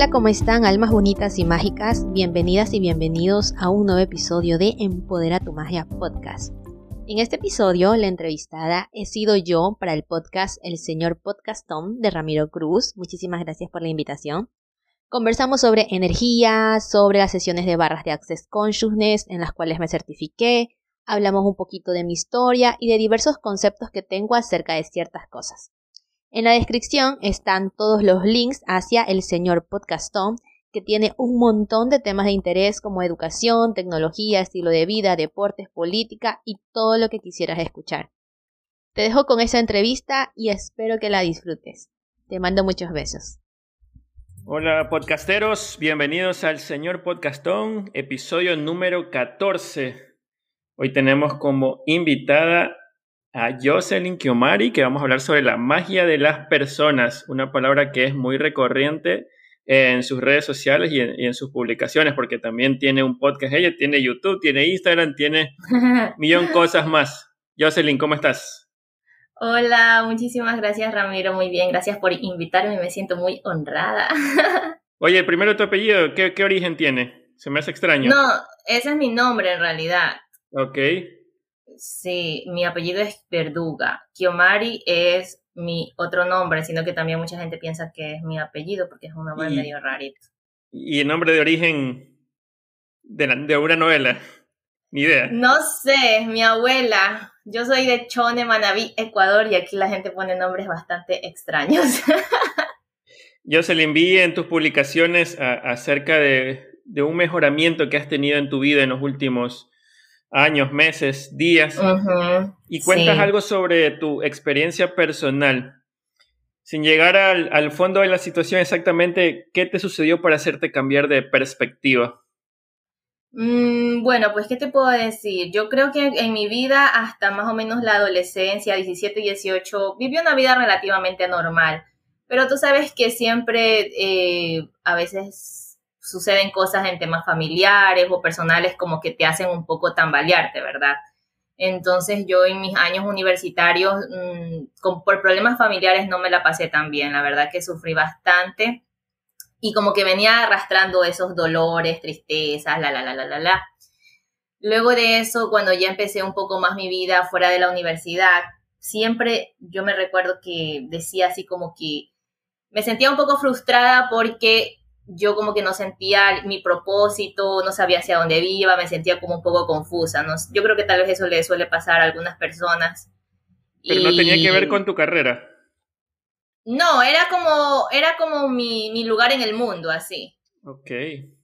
Hola, ¿cómo están almas bonitas y mágicas? Bienvenidas y bienvenidos a un nuevo episodio de Empodera tu Magia Podcast. En este episodio, la entrevistada he sido yo para el podcast El Señor Podcastón de Ramiro Cruz. Muchísimas gracias por la invitación. Conversamos sobre energía, sobre las sesiones de barras de Access Consciousness en las cuales me certifiqué, hablamos un poquito de mi historia y de diversos conceptos que tengo acerca de ciertas cosas. En la descripción están todos los links hacia el señor Podcastón, que tiene un montón de temas de interés como educación, tecnología, estilo de vida, deportes, política y todo lo que quisieras escuchar. Te dejo con esa entrevista y espero que la disfrutes. Te mando muchos besos. Hola podcasteros, bienvenidos al señor Podcastón, episodio número 14. Hoy tenemos como invitada a Jocelyn Kiomari, que vamos a hablar sobre la magia de las personas, una palabra que es muy recorriente en sus redes sociales y en, sus publicaciones, porque también tiene un podcast, ella tiene YouTube, tiene Instagram, tiene un millón de cosas más. Jocelyn, ¿cómo estás? Hola, muchísimas gracias Ramiro, muy bien, gracias por invitarme, me siento muy honrada. Oye, primero tu apellido, ¿qué, qué origen tiene? Se me hace extraño. No, ese es mi nombre en realidad. Ok. Sí, mi apellido es Verduga. Kiomari es mi otro nombre, sino que también mucha gente piensa que es mi apellido porque es un nombre medio rarito. ¿Y el nombre de origen de, de una novela? Ni idea. No sé, mi abuela. Yo soy de Chone, Manabí, Ecuador, y aquí la gente pone nombres bastante extraños. Yo se le envié en tus publicaciones acerca de, de, un mejoramiento que has tenido en tu vida en los últimos años, meses, días, y cuentas algo sobre tu experiencia personal. Sin llegar al, fondo de la situación exactamente, ¿qué te sucedió para hacerte cambiar de perspectiva? Mm, bueno, pues, ¿qué te puedo decir? Yo creo que en mi vida, hasta más o menos la adolescencia, 17, 18, viví una vida relativamente normal. Pero tú sabes que siempre, eh, a veces suceden cosas en temas familiares o personales como que te hacen un poco tambalearte, ¿verdad? Entonces yo en mis años universitarios, mm, por problemas familiares no me la pasé tan bien, la verdad que sufrí bastante y como que venía arrastrando esos dolores, tristezas, la, la, la, la, la, la. Luego de eso, cuando ya empecé un poco más mi vida fuera de la universidad, siempre yo me recuerdo que decía así como que me sentía un poco frustrada porque yo como que no sentía mi propósito, no sabía hacia dónde iba, me sentía como un poco confusa. ¿no? Yo creo que tal vez eso le suele pasar a algunas personas. Pero no tenía que ver con tu carrera. No, era como, era como mi, mi lugar en el mundo, así. Ok.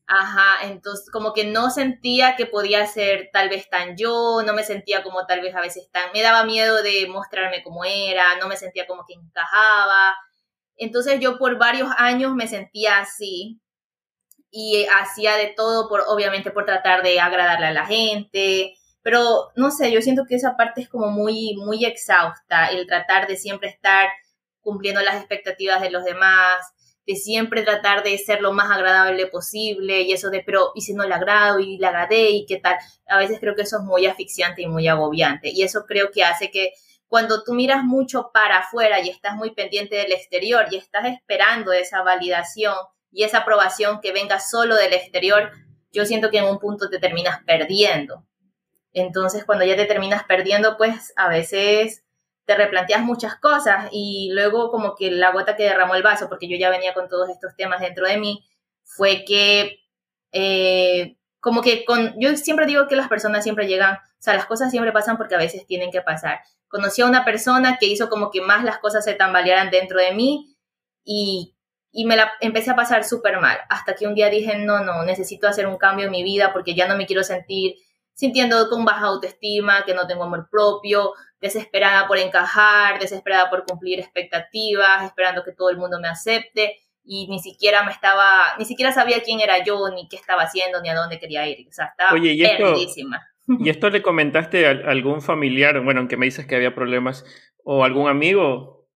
Ajá, entonces como que no sentía que podía ser tal vez tan yo, no me sentía como tal vez a veces tan, me daba miedo de mostrarme como era, no me sentía como que encajaba, entonces yo por varios años me sentía así y hacía de todo por, obviamente, por tratar de agradarle a la gente. Pero no sé, yo siento que esa parte es como muy, muy exhausta, el tratar de siempre estar cumpliendo las expectativas de los demás, de siempre tratar de ser lo más agradable posible y eso de, pero, ¿y si no le agrado y le agradé y qué tal? A veces creo que eso es muy asfixiante y muy agobiante y eso creo que hace que cuando tú miras mucho para afuera y estás muy pendiente del exterior y estás esperando esa validación y esa aprobación que venga solo del exterior, yo siento que en un punto te terminas perdiendo. Entonces, cuando ya te terminas perdiendo, pues a veces te replanteas muchas cosas y luego como que la gota que derramó el vaso, porque yo ya venía con todos estos temas dentro de mí, fue que eh, como que con, yo siempre digo que las personas siempre llegan, o sea, las cosas siempre pasan porque a veces tienen que pasar conocí a una persona que hizo como que más las cosas se tambalearan dentro de mí y, me la empecé a pasar súper mal, hasta que un día dije, no, no, necesito hacer un cambio en mi vida porque ya no me quiero sentir sintiendo con baja autoestima, que no tengo amor propio, desesperada por encajar, desesperada por cumplir expectativas, esperando que todo el mundo me acepte y ni siquiera me estaba, ni siquiera sabía quién era yo, ni qué estaba haciendo, ni a dónde quería ir, o sea, estaba Oye, ¿Y esto le comentaste a algún familiar, bueno, aunque me dices que había problemas, o algún amigo?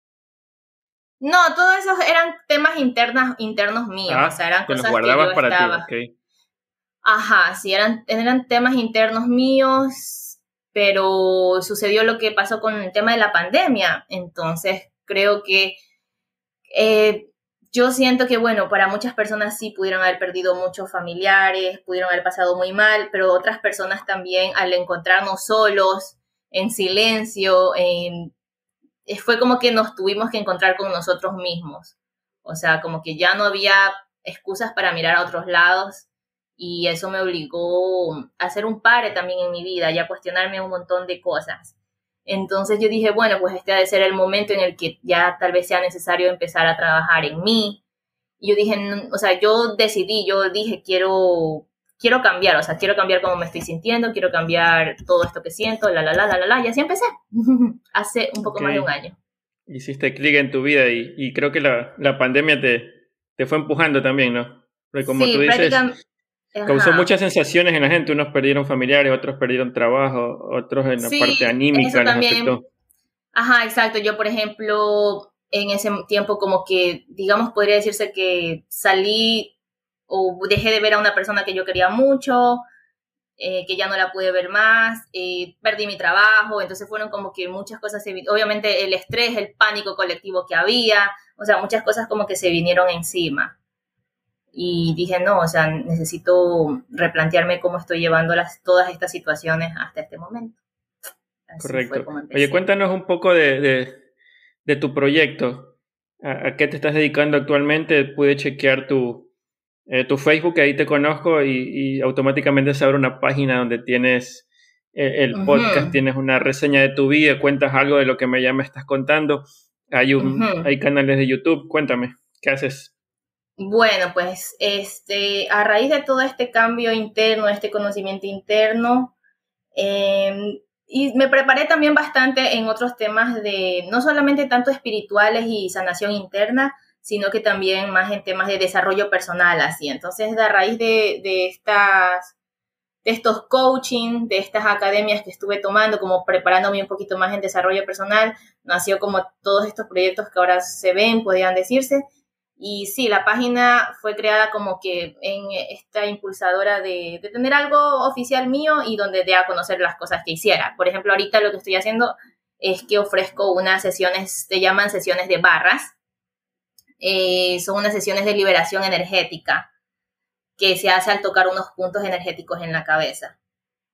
No, todos esos eran temas internos, internos míos, ah, o sea, eran cosas que yo para estaba... ti, Ajá, sí, eran, eran temas internos míos, pero sucedió lo que pasó con el tema de la pandemia, entonces creo que eh, yo siento que, bueno, para muchas personas sí pudieron haber perdido muchos familiares, pudieron haber pasado muy mal, pero otras personas también al encontrarnos solos, en silencio, en, fue como que nos tuvimos que encontrar con nosotros mismos. O sea, como que ya no había excusas para mirar a otros lados y eso me obligó a hacer un pare también en mi vida y a cuestionarme un montón de cosas. Entonces yo dije, bueno, pues este ha de ser el momento en el que ya tal vez sea necesario empezar a trabajar en mí. Y yo dije, o sea, yo decidí, yo dije, quiero, quiero cambiar, o sea, quiero cambiar cómo me estoy sintiendo, quiero cambiar todo esto que siento, la, la, la, la, la, la, y así empecé, hace un poco más de un año. Hiciste clic en tu vida y, y creo que la, la pandemia te, te, fue empujando también, ¿no? Porque como tú dices, Causó muchas sensaciones en la gente, unos perdieron familiares, otros perdieron trabajo, otros en la parte anímica les Ajá, exacto. Yo, por ejemplo, en ese tiempo como que, digamos, podría decirse que salí o dejé de ver a una persona que yo quería mucho, eh, que ya no la pude ver más, eh, perdí mi trabajo, entonces fueron como que muchas cosas, obviamente el estrés, el pánico colectivo que había, o sea, muchas cosas como que se vinieron encima y dije, no, o sea, necesito replantearme cómo estoy llevando las, todas estas situaciones hasta este momento. Correcto. Oye, cuéntanos un poco de, de, tu proyecto. ¿A, qué te estás dedicando actualmente? Pude chequear tu, eh, tu Facebook, ahí te conozco y, automáticamente se abre una página donde tienes eh, el podcast, tienes una reseña de tu vida, cuentas algo de lo que me ya me estás contando. Hay, un, hay canales de YouTube, cuéntame, ¿qué haces? Bueno, pues este, a raíz de todo este cambio interno, este conocimiento interno, em, y me preparé también bastante en otros temas de, no solamente tanto espirituales y sanación interna, sino que también más en temas de desarrollo personal, así. Entonces, a raíz de, de estas, de estos coaching, de estas academias que estuve tomando, como preparándome un poquito más en desarrollo personal, nació como todos estos proyectos que ahora se ven, podrían decirse, y sí, la página fue creada como que en esta impulsadora de, tener algo oficial mío y donde dé a conocer las cosas que hiciera. Por ejemplo, ahorita lo que estoy haciendo es que ofrezco unas sesiones, se llaman sesiones de barras. Eh, son unas sesiones de liberación energética que se hace al tocar unos puntos energéticos en la cabeza.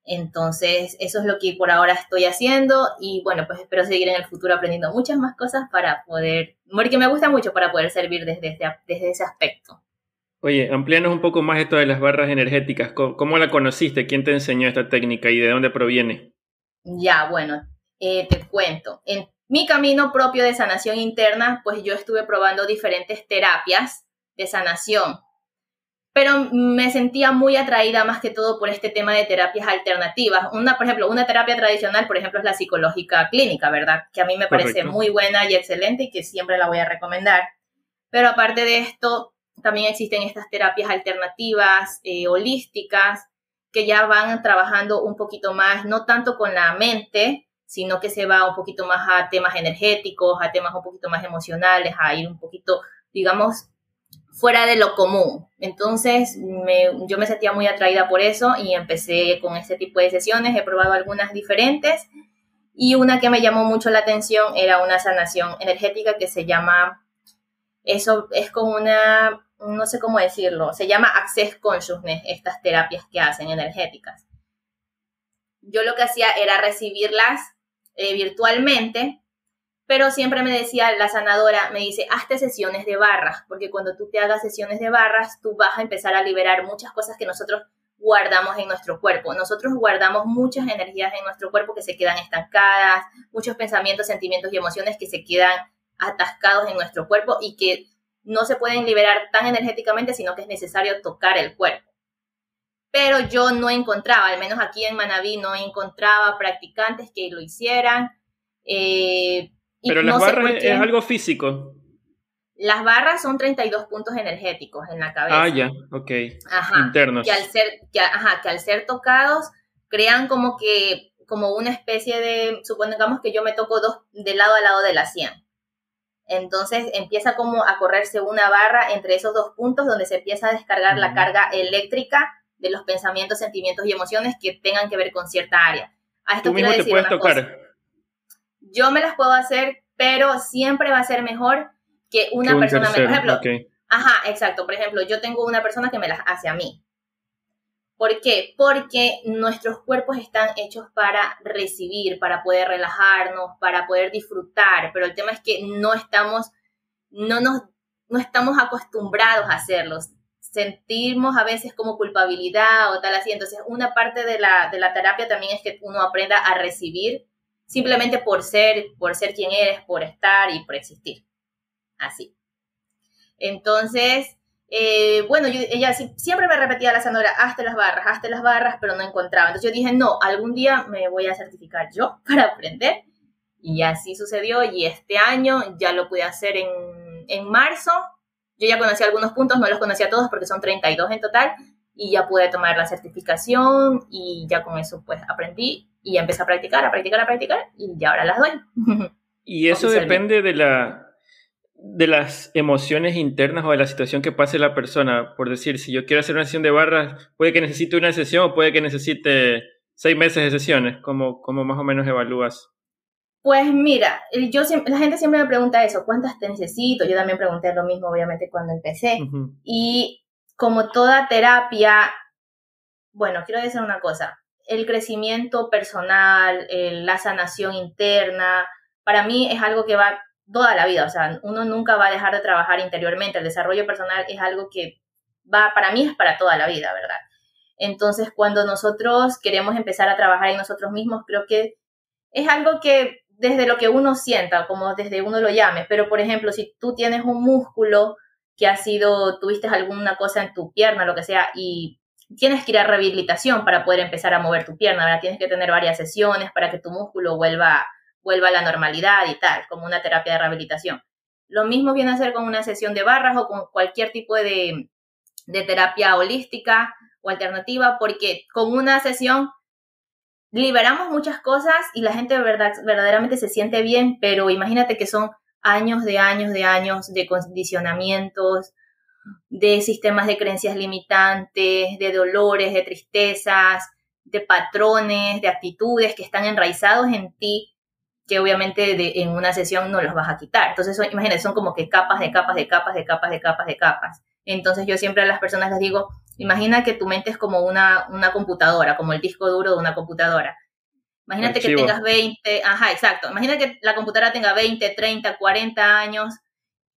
Entonces, eso es lo que por ahora estoy haciendo y bueno, pues espero seguir en el futuro aprendiendo muchas más cosas para poder, que me gusta mucho para poder servir desde, este, desde ese aspecto. Oye, amplíanos un poco más esto de las barras energéticas. ¿Cómo, la conociste? ¿Quién te enseñó esta técnica y de dónde proviene? Ya, bueno, eh, te cuento. En mi camino propio de sanación interna, pues yo estuve probando diferentes terapias de sanación pero me sentía muy atraída más que todo por este tema de terapias alternativas. Una, por ejemplo, una terapia tradicional, por ejemplo, es la psicológica clínica, ¿verdad? Que a mí me parece muy buena y excelente y que siempre la voy a recomendar. Pero aparte de esto, también existen estas terapias alternativas, eh, holísticas, que ya van trabajando un poquito más, no tanto con la mente, sino que se va un poquito más a temas energéticos, a temas un poquito más emocionales, a ir un poquito, digamos, fuera de lo común. Entonces, yo me sentía muy atraída por eso y empecé con este tipo de sesiones. He probado algunas diferentes y una que me llamó mucho la atención era una sanación energética que se llama, eso es como una, no sé cómo decirlo, se llama Access Consciousness, estas terapias que hacen energéticas. Yo lo que hacía era recibirlas eh, virtualmente pero siempre me decía la sanadora, me dice, hazte sesiones de barras, porque cuando tú te hagas sesiones de barras, tú vas a empezar a liberar muchas cosas que nosotros guardamos en nuestro cuerpo. Nosotros guardamos muchas energías en nuestro cuerpo que se quedan estancadas, muchos pensamientos, sentimientos y emociones que se quedan atascados en nuestro cuerpo y que no se pueden liberar tan energéticamente, sino que es necesario tocar el cuerpo. Pero yo no encontraba, al menos aquí en Manabí, no encontraba practicantes que lo hicieran. Eh, pero las barras es algo físico. Las barras son 32 puntos energéticos en la cabeza. Ah, ya, ok. Internos. Que al ser, que, ajá, que al ser tocados crean como que, como una especie de, supongamos que yo me toco dos de lado a lado de la sien. Entonces empieza como a correrse una barra entre esos dos puntos donde se empieza a descargar la carga eléctrica de los pensamientos, sentimientos y emociones que tengan que ver con cierta área. A esto Tú mismo te puedes tocar. Yo me las puedo hacer, pero siempre va a ser mejor que una persona me, por ejemplo, ajá, exacto, por ejemplo, yo tengo una persona que me las hace a mí. ¿Por qué? Porque nuestros cuerpos están hechos para recibir, para poder relajarnos, para poder disfrutar, pero el tema es que no estamos, no nos, no estamos acostumbrados a hacerlos. Sentimos a veces como culpabilidad o tal así. Entonces, una parte de la, de la terapia también es que uno aprenda a recibir simplemente por ser, por ser quien eres, por estar y por existir. Así. Entonces, eh, bueno, ella siempre me repetía la Sandora, hazte las barras, hazte las barras, pero no encontraba. Entonces yo dije, no, algún día me voy a certificar yo para aprender. Y así sucedió y este año ya lo pude hacer en, en marzo. Yo ya conocí algunos puntos, no los conocía todos porque son 32 en total. Y ya pude tomar la certificación y ya con eso pues aprendí y empecé a practicar, a practicar, a practicar y ya ahora las doy. Y eso depende de la, de las emociones internas o de la situación que pase la persona. Por decir, si yo quiero hacer una sesión de barras, puede que necesite una sesión o puede que necesite seis meses de sesiones. ¿Cómo, cómo más o menos evalúas? Pues mira, yo la gente siempre me pregunta eso, ¿cuántas te necesito? Yo también pregunté lo mismo, obviamente, cuando empecé. Y como toda terapia, bueno, quiero decir una cosa, el crecimiento personal, la sanación interna, para mí es algo que va toda la vida, o sea, uno nunca va a dejar de trabajar interiormente, el desarrollo personal es algo que va, para mí es para toda la vida, ¿verdad? Entonces, cuando nosotros queremos empezar a trabajar en nosotros mismos, creo que es algo que desde lo que uno sienta, como desde uno lo llame, pero por ejemplo, si tú tienes un músculo que ha sido, tuviste alguna cosa en tu pierna, lo que sea, y tienes que ir a rehabilitación para poder empezar a mover tu pierna, ¿verdad? Tienes que tener varias sesiones para que tu músculo vuelva vuelva a la normalidad y tal, como una terapia de rehabilitación. Lo mismo viene a ser con una sesión de barras o con cualquier tipo de, terapia holística o alternativa, porque con una sesión liberamos muchas cosas y la gente verdad, verdaderamente se siente bien, pero imagínate que son años de años de años de condicionamientos, de sistemas de creencias limitantes, de dolores, de tristezas, de patrones, de actitudes que están enraizados en ti que obviamente en una sesión no los vas a quitar. Entonces, son, imagínate, son como que capas de capas de capas de capas de capas de capas. Entonces, yo siempre a las personas les digo, imagina que tu mente es como una, una computadora, como el disco duro de una computadora. Imagínate que tengas 20, ajá, exacto. Imagina que la computadora tenga 20, 30, 40 años,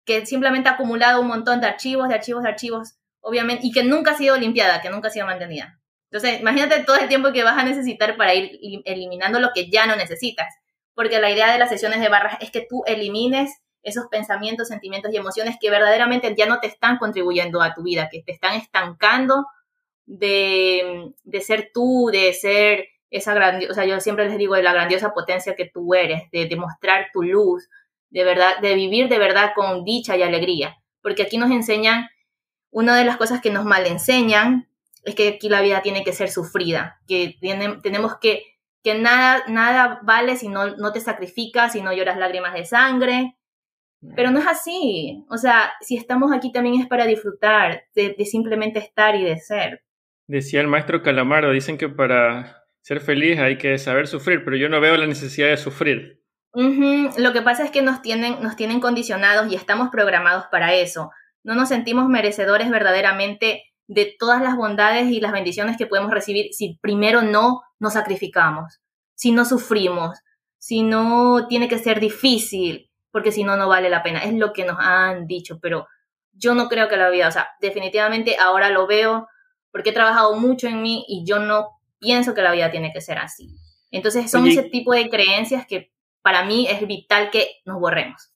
que simplemente ha acumulado un montón de archivos, de archivos, de archivos, obviamente, y que nunca ha sido limpiada, que nunca ha sido mantenida. Entonces, imagínate todo el tiempo que vas a necesitar para ir eliminando lo que ya no necesitas porque la idea de las sesiones de barras es que tú elimines esos pensamientos, sentimientos y emociones que verdaderamente ya no te están contribuyendo a tu vida, que te están estancando de, ser tú, de ser esa grandiosa, yo siempre les digo de la grandiosa potencia que tú eres, de demostrar tu luz, de verdad, de vivir de verdad con dicha y alegría, porque aquí nos enseñan, una de las cosas que nos mal enseñan es que aquí la vida tiene que ser sufrida, que tenemos que que nada, nada vale si no, no te sacrificas, si no lloras lágrimas de sangre. Pero no es así. O sea, si estamos aquí también es para disfrutar, de, simplemente estar y de ser. Decía el maestro Calamaro, dicen que para ser feliz hay que saber sufrir, pero yo no veo la necesidad de sufrir. Lo que pasa es que nos tienen, nos tienen condicionados y estamos programados para eso. No nos sentimos merecedores verdaderamente de todas las bondades y las bendiciones que podemos recibir si primero no nos sacrificamos, si no sufrimos, si no tiene que ser difícil, porque si no, no vale la pena. Es lo que nos han dicho, pero yo no creo que la vida, o sea, definitivamente ahora lo veo porque he trabajado mucho en mí y yo no pienso que la vida tiene que ser así. Entonces son ese tipo de creencias que para mí es vital que nos borremos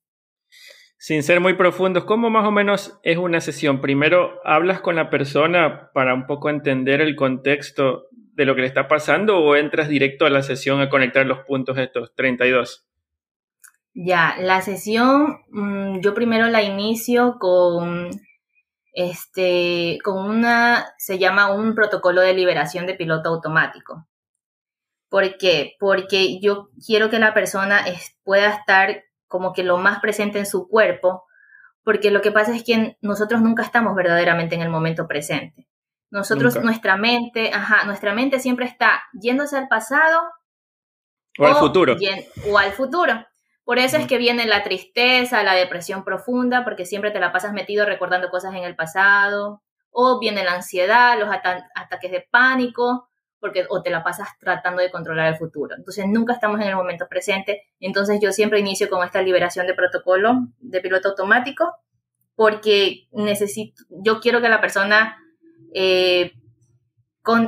sin ser muy profundos, ¿cómo más o menos es una sesión? Primero, hablas con la persona para un poco entender el contexto de lo que le está pasando o entras directo a la sesión a conectar los puntos estos 32? Ya, la sesión mm, yo primero la inicio con este con una se llama un protocolo de liberación de piloto automático. ¿Por qué? Porque yo quiero que la persona pueda estar como que lo más presente en su cuerpo, porque lo que pasa es que nosotros nunca estamos verdaderamente en el momento presente. Nosotros, nuestra mente, ajá, nuestra mente siempre está yéndose al pasado o, al futuro. o al futuro. Por eso es que viene la tristeza, la depresión profunda, porque siempre te la pasas metido recordando cosas en el pasado, o viene la ansiedad, los ataques de pánico, porque o te la pasas tratando de controlar el futuro. Entonces nunca estamos en el momento presente. Entonces yo siempre inicio con esta liberación de protocolo de piloto automático, porque necesito, yo quiero que la persona eh,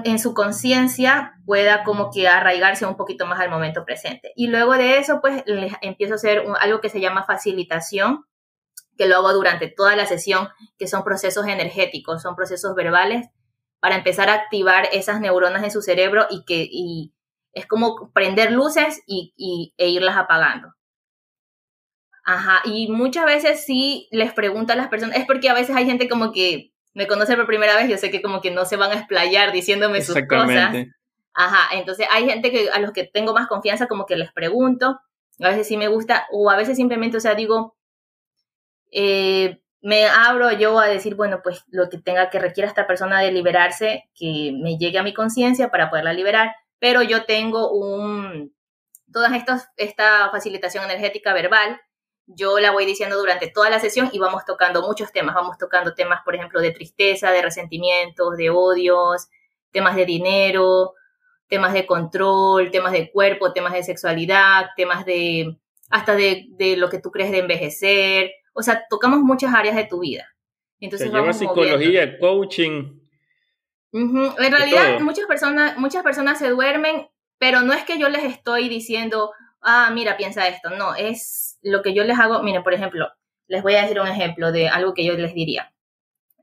en su conciencia pueda como que arraigarse un poquito más al momento presente. Y luego de eso, pues les empiezo a hacer algo que se llama facilitación, que lo hago durante toda la sesión, que son procesos energéticos, son procesos verbales, para empezar a activar esas neuronas en su cerebro y que y es como prender luces y, y, e irlas apagando. Ajá, y muchas veces sí les pregunto a las personas, es porque a veces hay gente como que me conoce por primera vez, yo sé que como que no se van a explayar diciéndome sus cosas. Ajá, entonces hay gente que a los que tengo más confianza como que les pregunto, a veces sí me gusta, o a veces simplemente, o sea, digo, eh, me abro yo a decir, bueno, pues lo que tenga que requiera esta persona de liberarse, que me llegue a mi conciencia para poderla liberar, pero yo tengo un, todas estas, esta facilitación energética verbal yo la voy diciendo durante toda la sesión y vamos tocando muchos temas. Vamos tocando temas, por ejemplo, de tristeza, de resentimientos, de odios, temas de dinero, temas de control, temas de cuerpo, temas de sexualidad, temas de hasta de, lo que tú crees de envejecer. O sea, tocamos muchas áreas de tu vida. Entonces Se psicología, coaching. En realidad, muchas personas, muchas personas se duermen, pero no es que yo les estoy diciendo, ah, mira, piensa esto. No, es lo que yo les hago, miren, por ejemplo, les voy a decir un ejemplo de algo que yo les diría.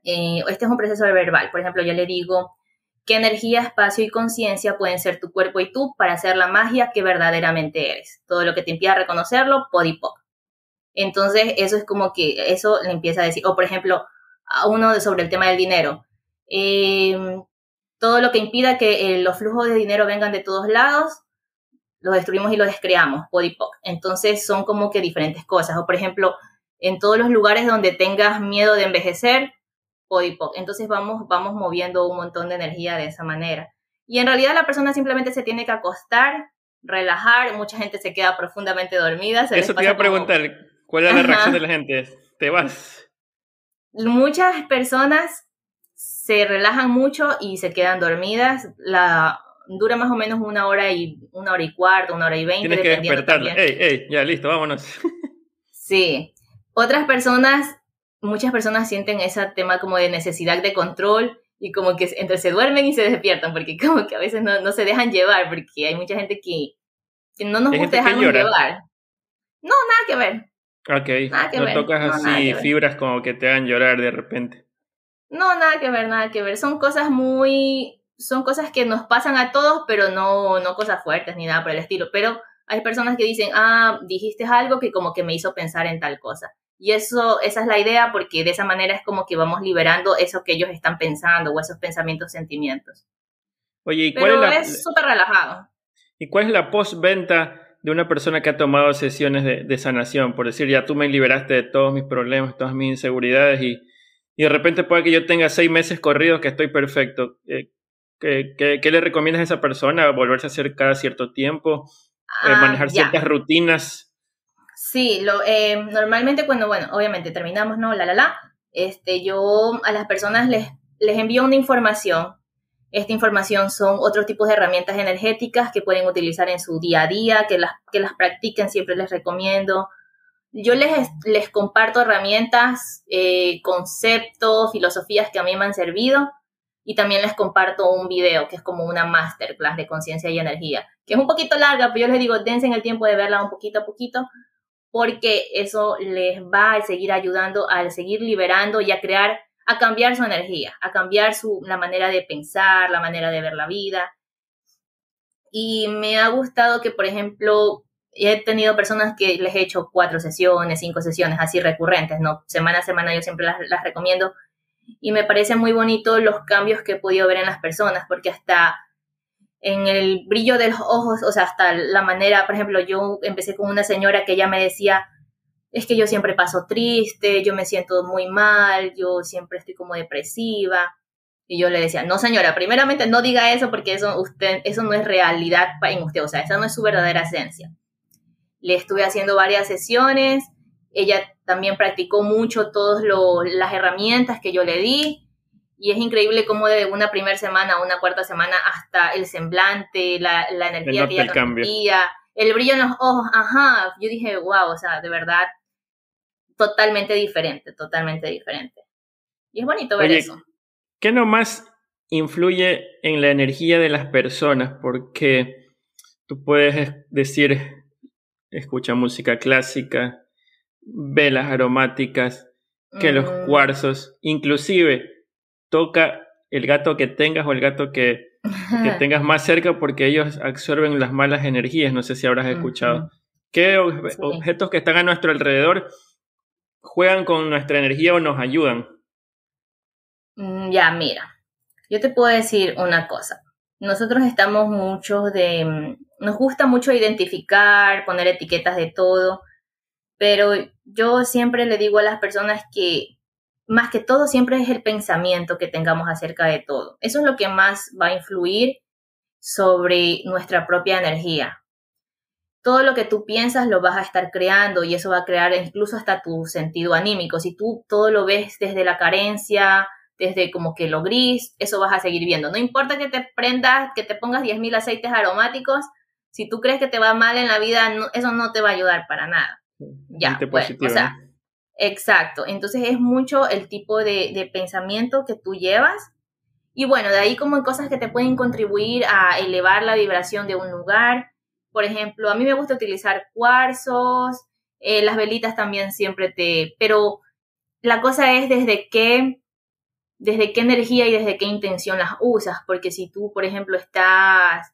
Eh, este es un proceso verbal. Por ejemplo, yo le digo, ¿qué energía, espacio y conciencia pueden ser tu cuerpo y tú para hacer la magia que verdaderamente eres? Todo lo que te impida reconocerlo, podipoc. Entonces, eso es como que eso le empieza a decir. O, por ejemplo, a uno sobre el tema del dinero. Eh, todo lo que impida que eh, los flujos de dinero vengan de todos lados, lo destruimos y lo descreamos, podipoc. Entonces son como que diferentes cosas. O por ejemplo, en todos los lugares donde tengas miedo de envejecer, podipoc. Entonces vamos, vamos moviendo un montón de energía de esa manera. Y en realidad la persona simplemente se tiene que acostar, relajar, mucha gente se queda profundamente dormida. Eso te iba a preguntar, ¿cuál es la reacción de la gente? ¿Te vas? Muchas personas se relajan mucho y se quedan dormidas. La, dura más o menos una hora y una hora y cuarto, una hora y veinte. Tienes que despertarla. Ey, ey, ya listo, vámonos. Sí. Otras personas, muchas personas sienten ese tema como de necesidad de control y como que entre se duermen y se despiertan, porque como que a veces no, se dejan llevar, porque hay mucha gente que, no nos gusta dejarnos llevar. No, nada que ver. Ok, nada que no tocas así fibras como que te hagan llorar de repente. No, nada que ver, nada que ver. Son cosas muy son cosas que nos pasan a todos, pero no, no cosas fuertes ni nada por el estilo. Pero hay personas que dicen, ah, dijiste algo que como que me hizo pensar en tal cosa. Y eso, esa es la idea, porque de esa manera es como que vamos liberando eso que ellos están pensando o esos pensamientos, sentimientos. Oye, ¿y cuál es la... es súper relajado. ¿Y cuál es la postventa de una persona que ha tomado sesiones de, sanación? Por decir, ya tú me liberaste de todos mis problemas, todas mis inseguridades y, y de repente puede que yo tenga seis meses corridos que estoy perfecto. Eh, ¿Qué, le recomiendas a esa persona? ¿Volverse a hacer cada cierto tiempo? Eh, ah, ¿Manejar ciertas rutinas? Sí, lo, eh, normalmente cuando, bueno, obviamente terminamos, ¿no? La, la, la. Este, yo a las personas les, les envío una información. Esta información son otros tipos de herramientas energéticas que pueden utilizar en su día a día, que las, que las practiquen, siempre les recomiendo. Yo les, les comparto herramientas, eh, conceptos, filosofías que a mí me han servido y también les comparto un video que es como una masterclass de conciencia y energía, que es un poquito larga, pero yo les digo, dense en el tiempo de verla un poquito a poquito, porque eso les va a seguir ayudando a seguir liberando y a crear, a cambiar su energía, a cambiar su, la manera de pensar, la manera de ver la vida. Y me ha gustado que, por ejemplo, he tenido personas que les he hecho cuatro sesiones, cinco sesiones así recurrentes, ¿no? Semana a semana yo siempre las, las recomiendo y me parece muy bonito los cambios que he podido ver en las personas, porque hasta en el brillo de los ojos, o sea, hasta la manera, por ejemplo, yo empecé con una señora que ella me decía, es que yo siempre paso triste, yo me siento muy mal, yo siempre estoy como depresiva. Y yo le decía, no señora, primeramente no diga eso porque eso, usted, eso no es realidad en usted, o sea, esa no es su verdadera esencia. le estuve haciendo varias sesiones, ella también practicó mucho todas las herramientas que yo le di y es increíble cómo de una primera semana a una cuarta semana hasta el semblante, la, energía que ella transmitía, el brillo en los ojos, ajá, yo dije, wow, o sea, de verdad, totalmente diferente, totalmente diferente. Y es bonito ver eso. ¿Qué nomás influye en la energía de las personas? Porque tú puedes decir, escucha música clásica, velas aromáticas, que los mm. cuarzos, inclusive toca el gato que tengas o el gato que, tengas más cerca porque ellos absorben las malas energías, no sé si habrás escuchado. ¿Qué objetos que están a nuestro alrededor juegan con nuestra energía o nos ayudan? Mm, ya, mira, yo te puedo decir una cosa. Nosotros estamos muchos de, mm, nos gusta mucho identificar, poner etiquetas de todo, pero yo siempre le digo a las personas que más que todo siempre es el pensamiento que tengamos acerca de todo. Eso es lo que más va a influir sobre nuestra propia energía. Todo lo que tú piensas lo vas a estar creando y eso va a crear incluso hasta tu sentido anímico. Si tú todo lo ves desde la carencia, desde como que lo gris, eso vas a seguir viendo. No importa que te prendas, que te pongas 10.000 aceites aromáticos, si tú crees que te va mal en la vida, eso no te va a ayudar para nada. Ya, pues, o sea, exacto. Entonces es mucho el tipo de, pensamiento que tú llevas. Y bueno, de ahí como cosas que te pueden contribuir a elevar la vibración de un lugar. Por ejemplo, a mí me gusta utilizar cuarzos, eh, las velitas también siempre te... Pero la cosa es desde qué, desde qué energía y desde qué intención las usas, porque si tú, por ejemplo, estás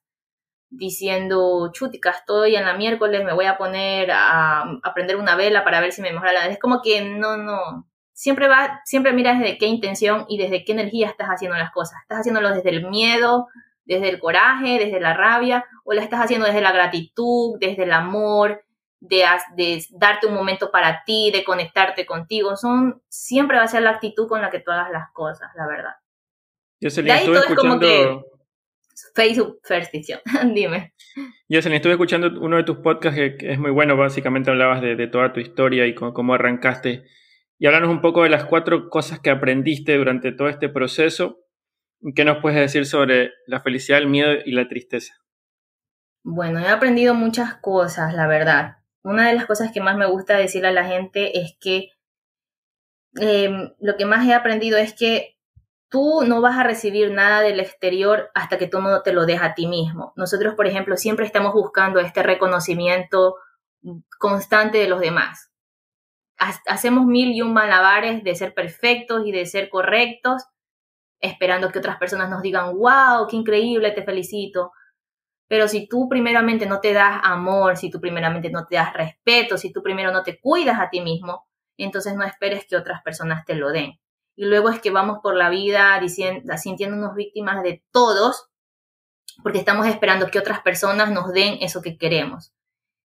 diciendo, chutica, estoy en la miércoles, me voy a poner a, a, prender una vela para ver si me mejora la... Es como que no, no, siempre va, siempre mira desde qué intención y desde qué energía estás haciendo las cosas. ¿Estás haciéndolo desde el miedo, desde el coraje, desde la rabia, o la estás haciendo desde la gratitud, desde el amor, de, de darte un momento para ti, de conectarte contigo? Son, siempre va a ser la actitud con la que tú hagas las cosas, la verdad. Yo se estuve escuchando... Facebook Superstición. Dime. Se estuve escuchando uno de tus podcasts que, es muy bueno. Básicamente hablabas de, toda tu historia y cómo, arrancaste. Y háblanos un poco de las cuatro cosas que aprendiste durante todo este proceso. ¿Qué nos puedes decir sobre la felicidad, el miedo y la tristeza? Bueno, he aprendido muchas cosas, la verdad. Una de las cosas que más me gusta decirle a la gente es que em, lo que más he aprendido es que tú no vas a recibir nada del exterior hasta que tú no te lo des a ti mismo. Nosotros, por ejemplo, siempre estamos buscando este reconocimiento constante de los demás. Hacemos mil y un malabares de ser perfectos y de ser correctos, esperando que otras personas nos digan, wow, qué increíble, te felicito. Pero si tú primeramente no te das amor, si tú primeramente no te das respeto, si tú primero no te cuidas a ti mismo, entonces no esperes que otras personas te lo den y luego es que vamos por la vida diciendo, sintiéndonos víctimas de todos, porque estamos esperando que otras personas nos den eso que queremos.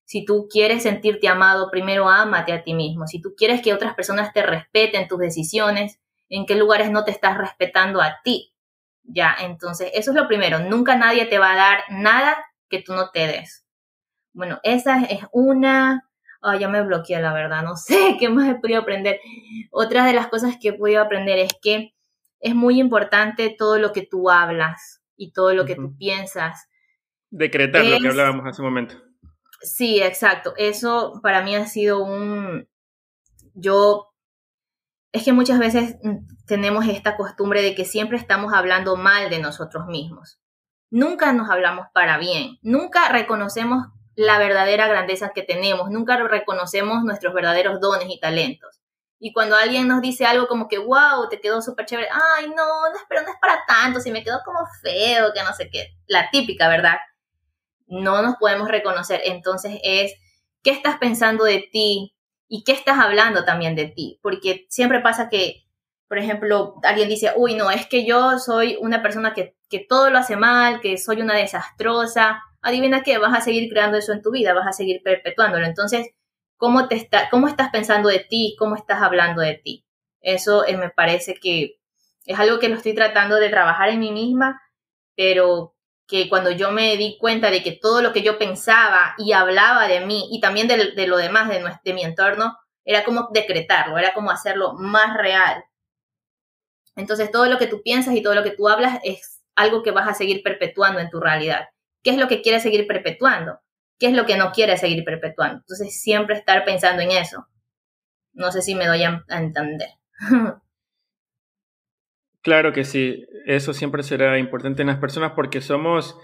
Si tú quieres sentirte amado, primero ámate a ti mismo. Si tú quieres que otras personas te respeten tus decisiones, ¿en qué lugares no te estás respetando a ti? Ya, entonces, eso es lo primero. Nunca nadie te va a dar nada que tú no te des. Bueno, esa es una oh, ya me bloqueé, la verdad, no sé qué más he podido aprender. Otra de las cosas que he podido aprender es que es muy importante todo lo que tú hablas y todo lo que tú piensas. Decretar lo que hablábamos hace un momento. Sí, exacto. Eso para mí ha sido un... Yo... Es que muchas veces mm, tenemos esta costumbre de que siempre estamos hablando mal de nosotros mismos. Nunca nos hablamos para bien. Nunca reconocemos la verdadera grandeza que tenemos, nunca reconocemos nuestros verdaderos dones y talentos. Y cuando alguien nos dice algo como que, wow, te quedó súper chévere, ay, no, no, pero no es para tanto, si me quedó como feo, que no sé qué, la típica, ¿verdad? No nos podemos reconocer. Entonces es, ¿qué estás pensando de ti? ¿Y qué estás hablando también de ti? Porque siempre pasa que, por ejemplo, alguien dice, uy, no, es que yo soy una persona que, que todo lo hace mal, que soy una desastrosa, adivina que vas a seguir creando eso en tu vida, vas a seguir perpetuándolo. Entonces, ¿cómo, te está, cómo estás pensando de ti? ¿Cómo estás hablando de ti? Eso eh, me parece que es algo que lo estoy tratando de trabajar en mí misma, pero que cuando yo me di cuenta de que todo lo que yo pensaba y hablaba de mí y también de, de lo demás de, de mi entorno, era como decretarlo, era como hacerlo más real. Entonces todo lo que tú piensas y todo lo que tú hablas es algo que vas a seguir perpetuando en tu realidad. ¿Qué es lo que quieres seguir perpetuando? ¿Qué es lo que no quieres seguir perpetuando? Entonces siempre estar pensando en eso. No sé si me doy a, entender. Claro que sí, eso siempre será importante en las personas porque somos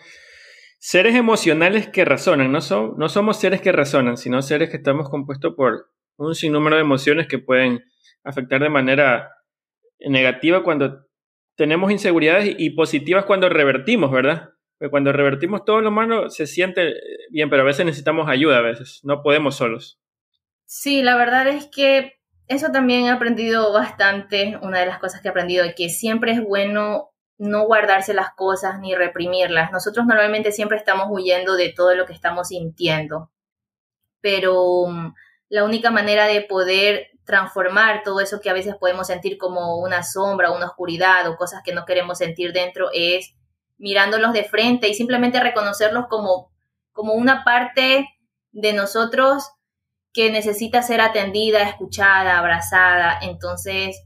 seres emocionales que razonan, no, no somos seres que razonan, sino seres que estamos compuestos por un sinnúmero de emociones que pueden afectar de manera negativa cuando tenemos inseguridades y positivas cuando revertimos, ¿verdad? Porque cuando revertimos todo lo malo se siente bien, pero a veces necesitamos ayuda, a veces no podemos solos. Sí, la verdad es que eso también he aprendido bastante, una de las cosas que he aprendido, es que siempre es bueno no guardarse las cosas ni reprimirlas. Nosotros normalmente siempre estamos huyendo de todo lo que estamos sintiendo, pero mm, la única manera de poder transformar todo eso que a veces podemos sentir como una sombra, una oscuridad o cosas que no queremos sentir dentro es mirándolos de frente y simplemente reconocerlos como, como una parte de nosotros que necesita ser atendida, escuchada, abrazada. Entonces,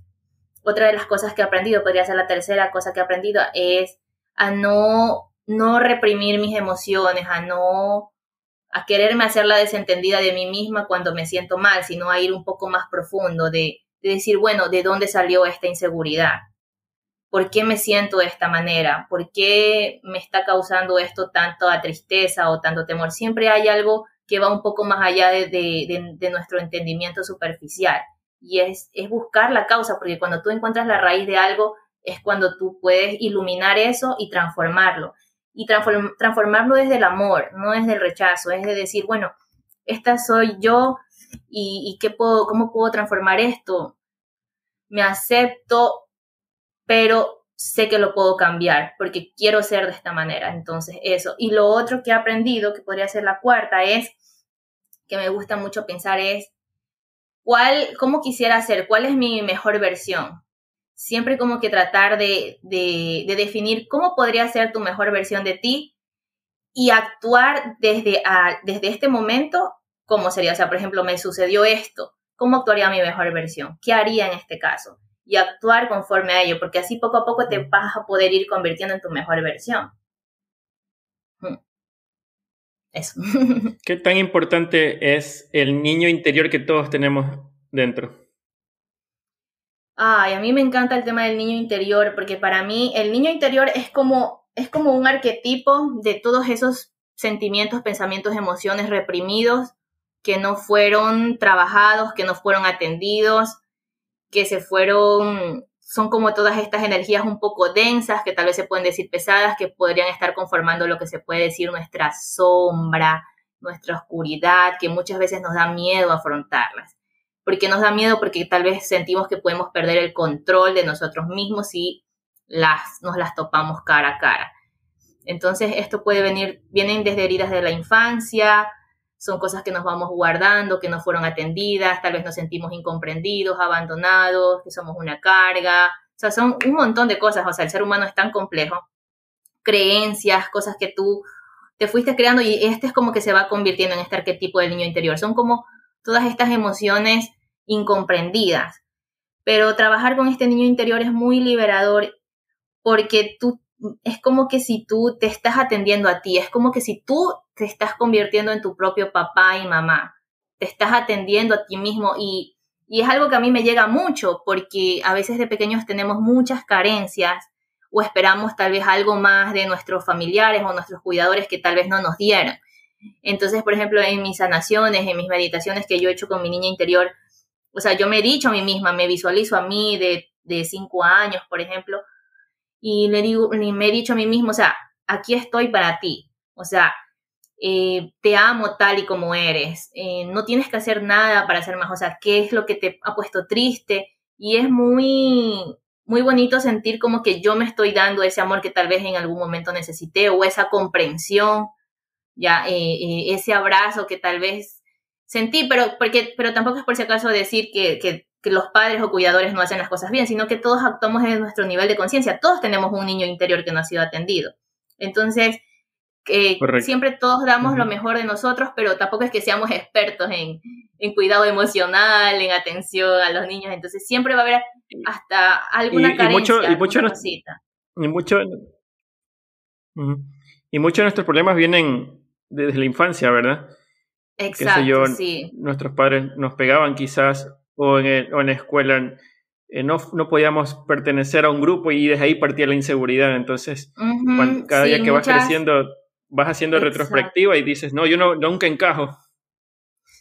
otra de las cosas que he aprendido, podría ser la tercera cosa que he aprendido, es a no, no reprimir mis emociones, a no a quererme hacer la desentendida de mí misma cuando me siento mal, sino a ir un poco más profundo, de, de decir, bueno, ¿de dónde salió esta inseguridad? ¿Por qué me siento de esta manera? ¿Por qué me está causando esto tanto a tristeza o tanto temor? Siempre hay algo que va un poco más allá de, nuestro entendimiento superficial y es, es buscar la causa, porque cuando tú encuentras la raíz de algo es cuando tú puedes iluminar eso y transformarlo. Y transformarlo desde el amor, no desde el rechazo, es de decir, bueno, esta soy yo y, y ¿qué puedo, cómo puedo transformar esto. Me acepto, pero sé que lo puedo cambiar porque quiero ser de esta manera. Entonces, eso. Y lo otro que he aprendido, que podría ser la cuarta, es que me gusta mucho pensar es cuál, cómo quisiera ser, cuál es mi mejor versión. Siempre como que tratar de, de, definir cómo podría ser tu mejor versión de ti y actuar desde, desde este momento, cómo sería. O sea, por ejemplo, me sucedió esto, ¿cómo actuaría mi mejor versión? ¿Qué haría en este caso? y actuar conforme a ello, porque así poco a poco te vas a poder ir convirtiendo en tu mejor versión. Mm. Eso. ¿Qué tan importante es el niño interior que todos tenemos dentro? Ay, a mí me encanta el tema del niño interior, porque para mí el niño interior es como, es como un arquetipo de todos esos sentimientos, pensamientos, emociones reprimidos que no fueron trabajados, que no fueron atendidos, que se fueron, son como todas estas energías un poco densas, que tal vez se pueden decir pesadas, que podrían estar conformando lo que se puede decir nuestra sombra, nuestra oscuridad, que muchas veces nos da miedo afrontarlas. ¿Por qué nos da miedo? Porque tal vez sentimos que podemos perder el control de nosotros mismos si las, nos las topamos cara a cara. Entonces, esto puede venir, vienen desde heridas de la infancia, son cosas que nos vamos guardando, que no fueron atendidas, tal vez nos sentimos incomprendidos, abandonados, que somos una carga. O sea, son un montón de cosas. O sea, el ser humano es tan complejo. Creencias, cosas que tú te fuiste creando y este es como que se va convirtiendo en este arquetipo del niño interior. Son como todas estas emociones incomprendidas. Pero trabajar con este niño interior es muy liberador porque tú es como que si tú te estás atendiendo a ti, es como que si tú te estás convirtiendo en tu propio papá y mamá, te estás atendiendo a ti mismo y, y es algo que a mí me llega mucho porque a veces de pequeños tenemos muchas carencias o esperamos tal vez algo más de nuestros familiares o nuestros cuidadores que tal vez no nos dieran. Entonces, por ejemplo, en mis sanaciones, en mis meditaciones que yo he hecho con mi niña interior, o sea, yo me he dicho a mí misma, me visualizo a mí de, de cinco años, por ejemplo, y le digo, me he dicho a mí mismo, o sea, aquí estoy para ti, o sea, eh, te amo tal y como eres, eh, no tienes que hacer nada para ser más, o sea, qué es lo que te ha puesto triste y es muy, muy bonito sentir como que yo me estoy dando ese amor que tal vez en algún momento necesité o esa comprensión, ya, eh, ese abrazo que tal vez sentí, pero, porque, pero tampoco es por si acaso decir que que los padres o cuidadores no hacen las cosas bien, sino que todos actuamos en nuestro nivel de conciencia. Todos tenemos un niño interior que no ha sido atendido. Entonces, eh, siempre todos damos lo mejor de nosotros, pero tampoco es que seamos expertos en, en, cuidado emocional, en atención a los niños. Entonces, siempre va a haber hasta alguna carencia, mucho, y mucho, y mucho, y muchos de nuestros problemas vienen desde la infancia, ¿verdad? Exacto, sí. Nuestros padres nos pegaban quizás, o en, o en la escuela eh, no, no, podíamos pertenecer a un grupo y desde ahí partía la inseguridad. Entonces, cada día que vas creciendo, vas haciendo retrospectiva y dices, no, yo no, nunca encajo.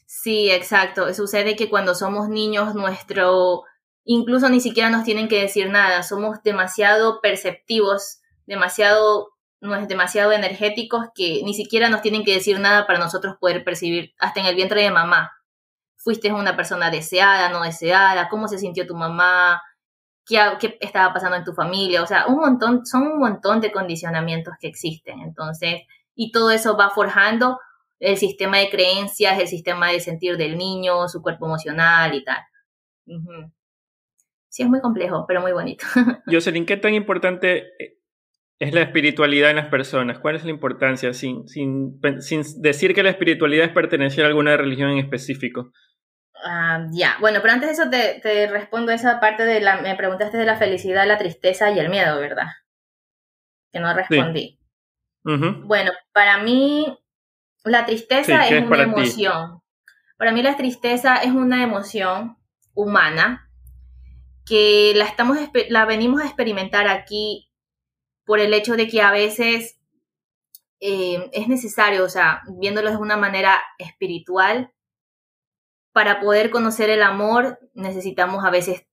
Sí, exacto. Sucede que cuando somos niños, nuestro, incluso ni siquiera nos tienen que decir nada, somos demasiado perceptivos, demasiado no es demasiado energéticos que ni siquiera nos tienen que decir nada para nosotros poder percibir, hasta en el vientre de mamá. Fuiste una persona deseada, no deseada, cómo se sintió tu mamá, qué, qué estaba pasando en tu familia, o sea, un montón, son un montón de condicionamientos que existen. Entonces, y todo eso va forjando el sistema de creencias, el sistema de sentir del niño, su cuerpo emocional y tal. Sí, es muy complejo, pero muy bonito. Jocelyn, ¿qué tan importante es la espiritualidad en las personas? ¿Cuál es la importancia? Sin, sin, sin decir que la espiritualidad es pertenecer a alguna religión en específico. Ah, ya, bueno, pero antes de eso te, te, respondo esa parte de la, me preguntaste de la felicidad, la tristeza y el miedo, ¿verdad? Que no respondí. Bueno, para mí la tristeza es, una emoción. Para mí la tristeza es una emoción humana que la, estamos, la venimos a experimentar aquí por el hecho de que a veces eh, es necesario, o sea, viéndolo de una manera espiritual, para poder conocer el amor necesitamos a veces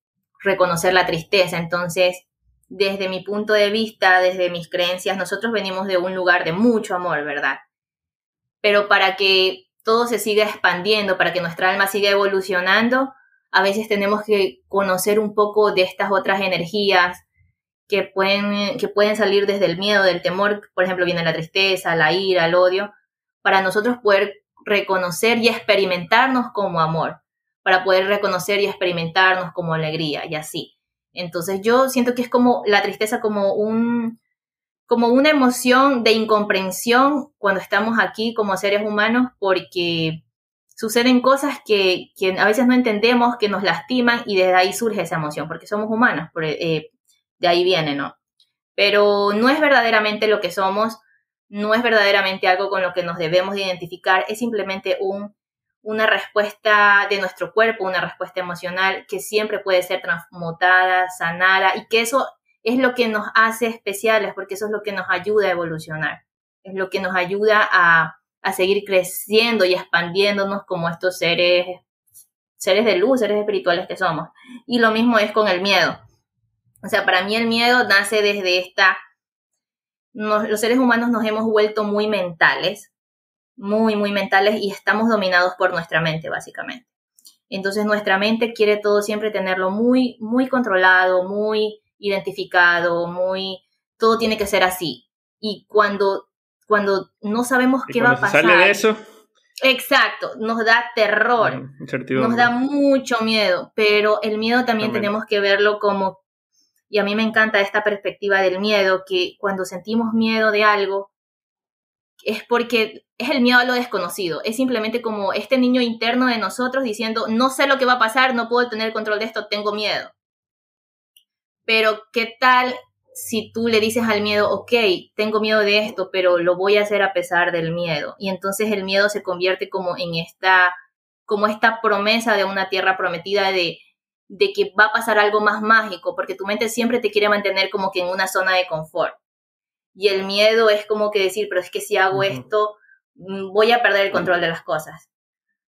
reconocer la tristeza. Entonces, desde mi punto de vista, desde mis creencias, nosotros venimos de un lugar de mucho amor, ¿verdad? Pero para que todo se siga expandiendo, para que nuestra alma siga evolucionando, a veces tenemos que conocer un poco de estas otras energías que pueden, que pueden salir desde el miedo, del temor, por ejemplo, viene la tristeza, la ira, el odio, para nosotros poder reconocer y experimentarnos como amor, para poder reconocer y experimentarnos como alegría y así. Entonces yo siento que es como la tristeza como un como una emoción de incomprensión cuando estamos aquí como seres humanos porque suceden cosas que, a veces no entendemos, que nos lastiman y desde ahí surge esa emoción, porque somos humanos, eh, de ahí viene, ¿no? Pero no es verdaderamente lo que somos, no es verdaderamente algo con lo que nos debemos identificar, es simplemente un una respuesta de nuestro cuerpo, una respuesta emocional que siempre puede ser transmutada, sanada y que eso es lo que nos hace especiales porque eso es lo que nos ayuda a evolucionar, es lo que nos ayuda a, a seguir creciendo y expandiéndonos como estos seres, seres de luz, seres espirituales que somos. Y lo mismo es con el miedo. O sea, para mí el miedo nace desde esta... los seres humanos nos hemos vuelto muy mentales, muy, muy mentales y estamos dominados por nuestra mente, básicamente. Entonces nuestra mente quiere todo siempre tenerlo muy, muy controlado, muy identificado, muy, todo tiene que ser así. Y cuando, cuando no sabemos qué va a pasar. Sale de eso. Exacto, nos da terror, nos da mucho miedo, pero el miedo también tenemos que verlo como, y a mí me encanta esta perspectiva del miedo, que cuando sentimos miedo de algo, es porque es el miedo a lo desconocido. Es simplemente como este niño interno de nosotros diciendo, no sé lo que va a pasar, no puedo tener control de esto, tengo miedo. Pero, ¿qué tal si tú le dices al miedo, ok, tengo miedo de esto, pero lo voy a hacer a pesar del miedo? Y entonces el miedo se convierte como en esta, como esta promesa de una tierra prometida de, de que va a pasar algo más mágico, porque tu mente siempre te quiere mantener como que en una zona de confort. Y el miedo es como que decir, pero es que si hago esto, mm, voy a perder el control de las cosas.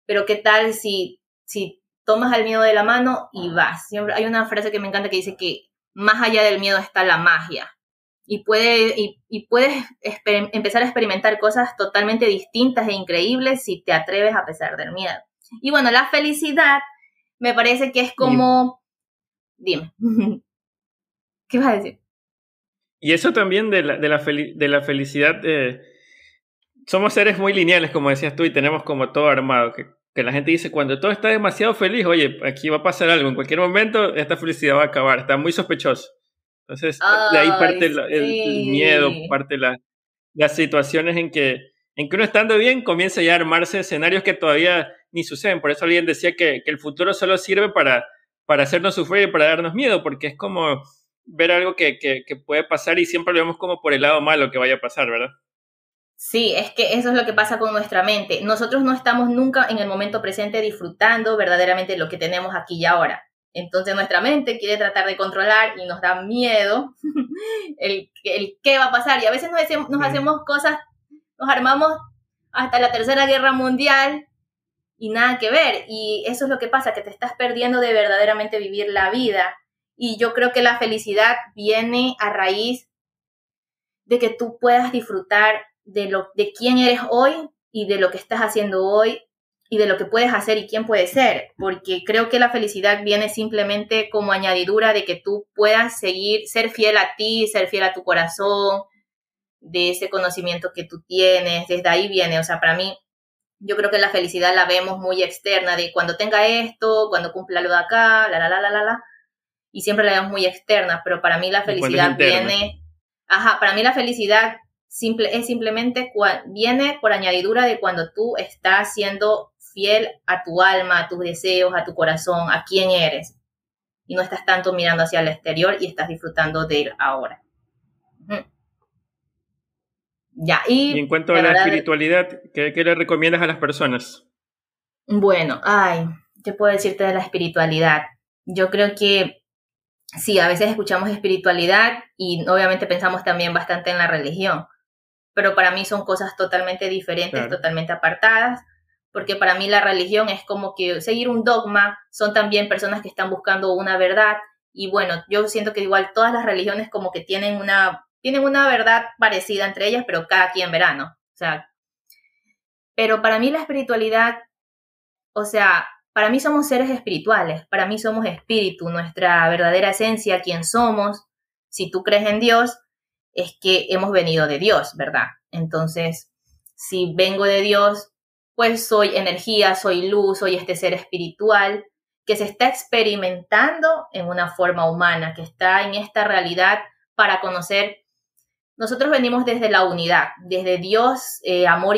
Pero qué tal si, si tomas el miedo de la mano y vas. Siempre hay una frase que me encanta que dice que más allá del miedo está la magia. Y, puede, y, puedes empezar a experimentar cosas totalmente distintas e increíbles si te atreves a pesar del miedo. Y bueno, la felicidad me parece que es como... Dime. ¿Qué vas a decir? Y eso también de la, de la, de la felicidad, eh, somos seres muy lineales, como decías tú, y tenemos como todo armado, que, que, la gente dice, cuando todo está demasiado feliz, oye, aquí va a pasar algo, en cualquier momento esta felicidad va a acabar, está muy sospechoso. Entonces, de ahí parte el, miedo, parte la, las situaciones en que, en que uno estando bien comienza ya a armarse escenarios que todavía ni suceden. Por eso alguien decía que, el futuro solo sirve para, para hacernos sufrir y para darnos miedo, porque es como ver algo que, que puede pasar y siempre lo vemos como por el lado malo que vaya a pasar, ¿verdad? Sí, es que eso es lo que pasa con nuestra mente. Nosotros no estamos nunca en el momento presente disfrutando verdaderamente lo que tenemos aquí y ahora. Entonces nuestra mente quiere tratar de controlar y nos da miedo el, el qué va a pasar. Y a veces nos hacemos, nos hacemos cosas, nos armamos hasta la Tercera Guerra Mundial y nada que ver. Y eso es lo que pasa, que te estás perdiendo de verdaderamente vivir la vida. Y yo creo que la felicidad viene a raíz de que tú puedas disfrutar de, lo, de quién eres hoy y de lo que estás haciendo hoy y de lo que puedes hacer y quién puedes ser, porque creo que la felicidad viene simplemente como añadidura de que tú puedas seguir, ser fiel a ti, ser fiel a tu corazón, de ese conocimiento que tú tienes, desde ahí viene, o sea, para mí, yo creo que la felicidad la vemos muy externa, de cuando tenga esto, cuando cumpla lo de acá, la, la, la, la, la, la, y siempre la vemos muy externa, pero para mí la felicidad viene, ajá, para mí la felicidad simple, es simplemente, viene por añadidura de cuando tú estás siendo fiel a tu alma, a tus deseos, a tu corazón, a quién eres. Y no estás tanto mirando hacia el exterior y estás disfrutando de él ahora. Ya, y, en cuanto a la espiritualidad, ¿qué, ¿qué, le recomiendas a las personas? Bueno, ay, ¿qué puedo decirte de la espiritualidad? Yo creo que sí, a veces escuchamos espiritualidad y obviamente pensamos también bastante en la religión, pero para mí son cosas totalmente diferentes, totalmente apartadas, porque para mí la religión es como que seguir un dogma, son también personas que están buscando una verdad, y bueno, yo siento que igual todas las religiones como que tienen una, tienen una verdad parecida entre ellas, pero cada quien verano, o sea, pero para mí la espiritualidad, o sea, para mí somos seres espirituales, para mí somos espíritu, nuestra verdadera esencia, quién somos. Si tú crees en Dios, es que hemos venido de Dios, ¿verdad? Entonces, si vengo de Dios, pues soy energía, soy luz, soy este ser espiritual que se está experimentando en una forma humana, que está en esta realidad para conocer. Nosotros venimos desde la unidad, desde Dios, eh, amor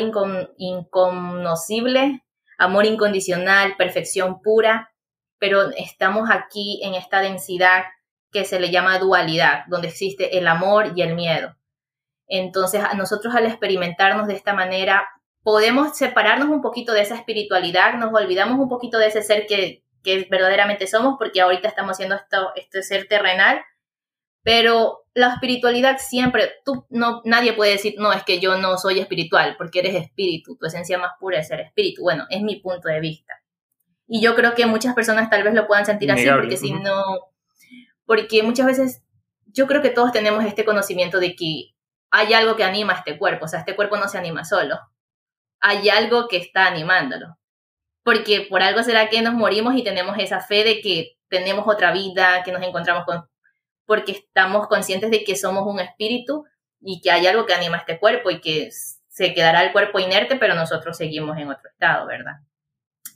inconocible, amor incondicional, perfección pura, pero estamos aquí en esta densidad que se le llama dualidad, donde existe el amor y el miedo. Entonces, nosotros al experimentarnos de esta manera, podemos separarnos un poquito de esa espiritualidad, nos olvidamos un poquito de ese ser que, verdaderamente somos, porque ahorita estamos haciendo esto, este ser terrenal, pero la espiritualidad siempre, tú no, nadie puede decir, no, es que yo no soy espiritual, porque eres espíritu, tu esencia más pura es ser espíritu. Bueno, es mi punto de vista. Y yo creo que muchas personas tal vez lo puedan sentir así, porque si no, porque muchas veces yo creo que todos tenemos este conocimiento de que hay algo que anima a este cuerpo, o sea, este cuerpo no se anima solo, hay algo que está animándolo, porque por algo será que nos morimos y tenemos esa fe de que tenemos otra vida, que nos encontramos con, porque estamos conscientes de que somos un espíritu y que hay algo que anima este cuerpo y que se quedará el cuerpo inerte, pero nosotros seguimos en otro estado, ¿verdad?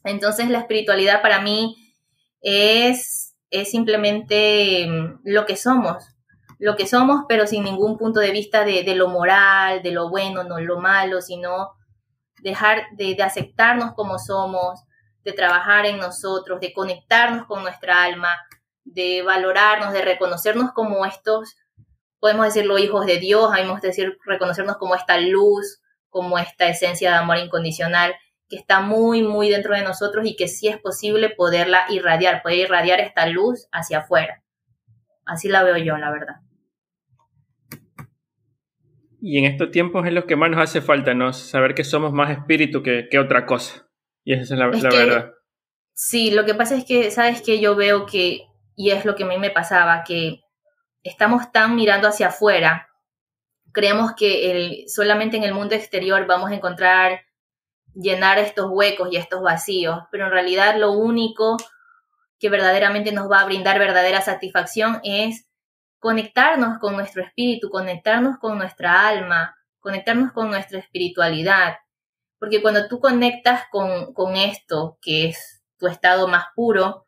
Entonces la espiritualidad para mí es es simplemente mm, lo que somos, lo que somos, pero sin ningún punto de vista de, lo moral, de lo bueno, no lo malo, sino dejar de, de, aceptarnos como somos, de trabajar en nosotros, de conectarnos con nuestra alma, de valorarnos, de reconocernos como estos, podemos decirlo, hijos de Dios, podemos decir, reconocernos como esta luz, como esta esencia de amor incondicional que está muy, muy dentro de nosotros y que sí es posible poderla irradiar, poder irradiar esta luz hacia afuera. Así la veo yo, la verdad. Y en estos tiempos es lo que más nos hace falta, ¿no? Saber que somos más espíritu que, otra cosa. Y esa es la, verdad. Sí, lo que pasa es que, ¿sabes que Yo veo que, y es lo que a mí me pasaba, que estamos tan mirando hacia afuera, creemos que solamente en el mundo exterior vamos a encontrar llenar estos huecos y estos vacíos, pero en realidad lo único que verdaderamente nos va a brindar verdadera satisfacción es conectarnos con nuestro espíritu, conectarnos con nuestra alma, conectarnos con nuestra espiritualidad. Porque cuando tú conectas con, con esto, que es tu estado más puro,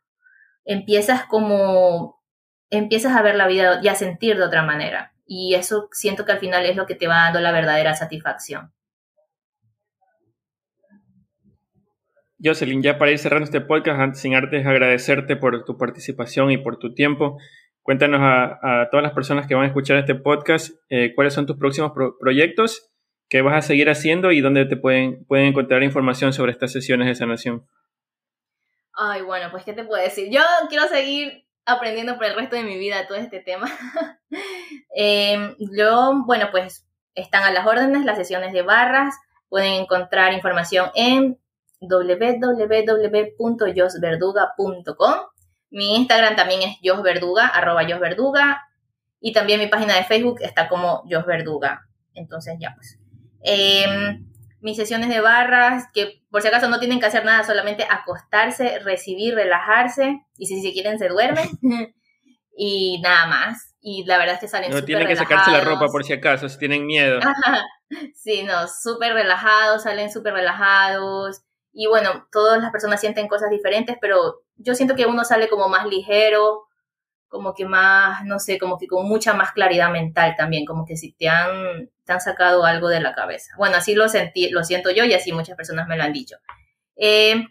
empiezas como, empiezas a ver la vida y a sentir de otra manera. y eso siento que al final es lo que te va dando la verdadera satisfacción. Jocelyn, ya para ir cerrando este podcast, sin antes agradecerte por tu participación y por tu tiempo, cuéntanos a, todas las personas que van a escuchar este podcast eh, cuáles son tus próximos proyectos, qué vas a seguir haciendo y dónde te pueden, pueden encontrar información sobre estas sesiones de sanación. Ay, bueno, pues, ¿qué te puedo decir? Yo quiero seguir aprendiendo por el resto de mi vida todo este tema. eh, yo, bueno, pues están a las órdenes las sesiones de barras. Pueden encontrar información en www.josverduga.com. Mi Instagram también es josverduga, arroba. Y también mi página de Facebook está como josverduga. Entonces ya pues. Eh, mis sesiones de barras, que por si acaso no tienen que hacer nada, solamente acostarse, recibir, relajarse, y si se quieren se duermen, y nada más. Y la verdad es que salen No tienen que sacarse la ropa por si acaso, si tienen miedo. sí, no, súper relajados, salen súper relajados. Y bueno, todas las personas sienten cosas diferentes, pero yo siento que uno sale como más ligero, como que más, no sé, como que con mucha más claridad mental también, como que si te han, te han sacado algo de la cabeza. Bueno, así lo, sentí, lo siento yo y así muchas personas me lo han dicho. Eh,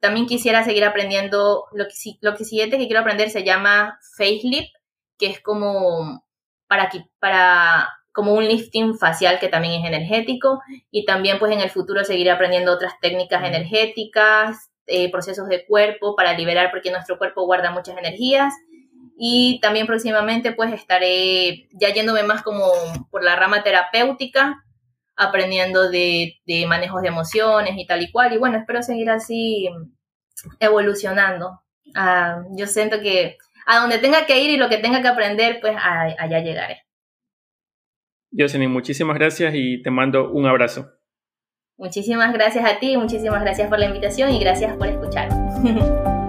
también quisiera seguir aprendiendo, lo que, lo que siguiente que quiero aprender se llama Facelip, que es como para, para como un lifting facial que también es energético y también pues en el futuro seguir aprendiendo otras técnicas energéticas, eh, procesos de cuerpo para liberar porque nuestro cuerpo guarda muchas energías y también próximamente pues estaré ya yéndome más como por la rama terapéutica, aprendiendo de, de manejos de emociones y tal y cual. Y bueno, espero seguir así evolucionando. Ah, yo siento que a donde tenga que ir y lo que tenga que aprender, pues allá llegaré. Jocelyn, muchísimas gracias y te mando un abrazo. Muchísimas gracias a ti, muchísimas gracias por la invitación y gracias por escuchar.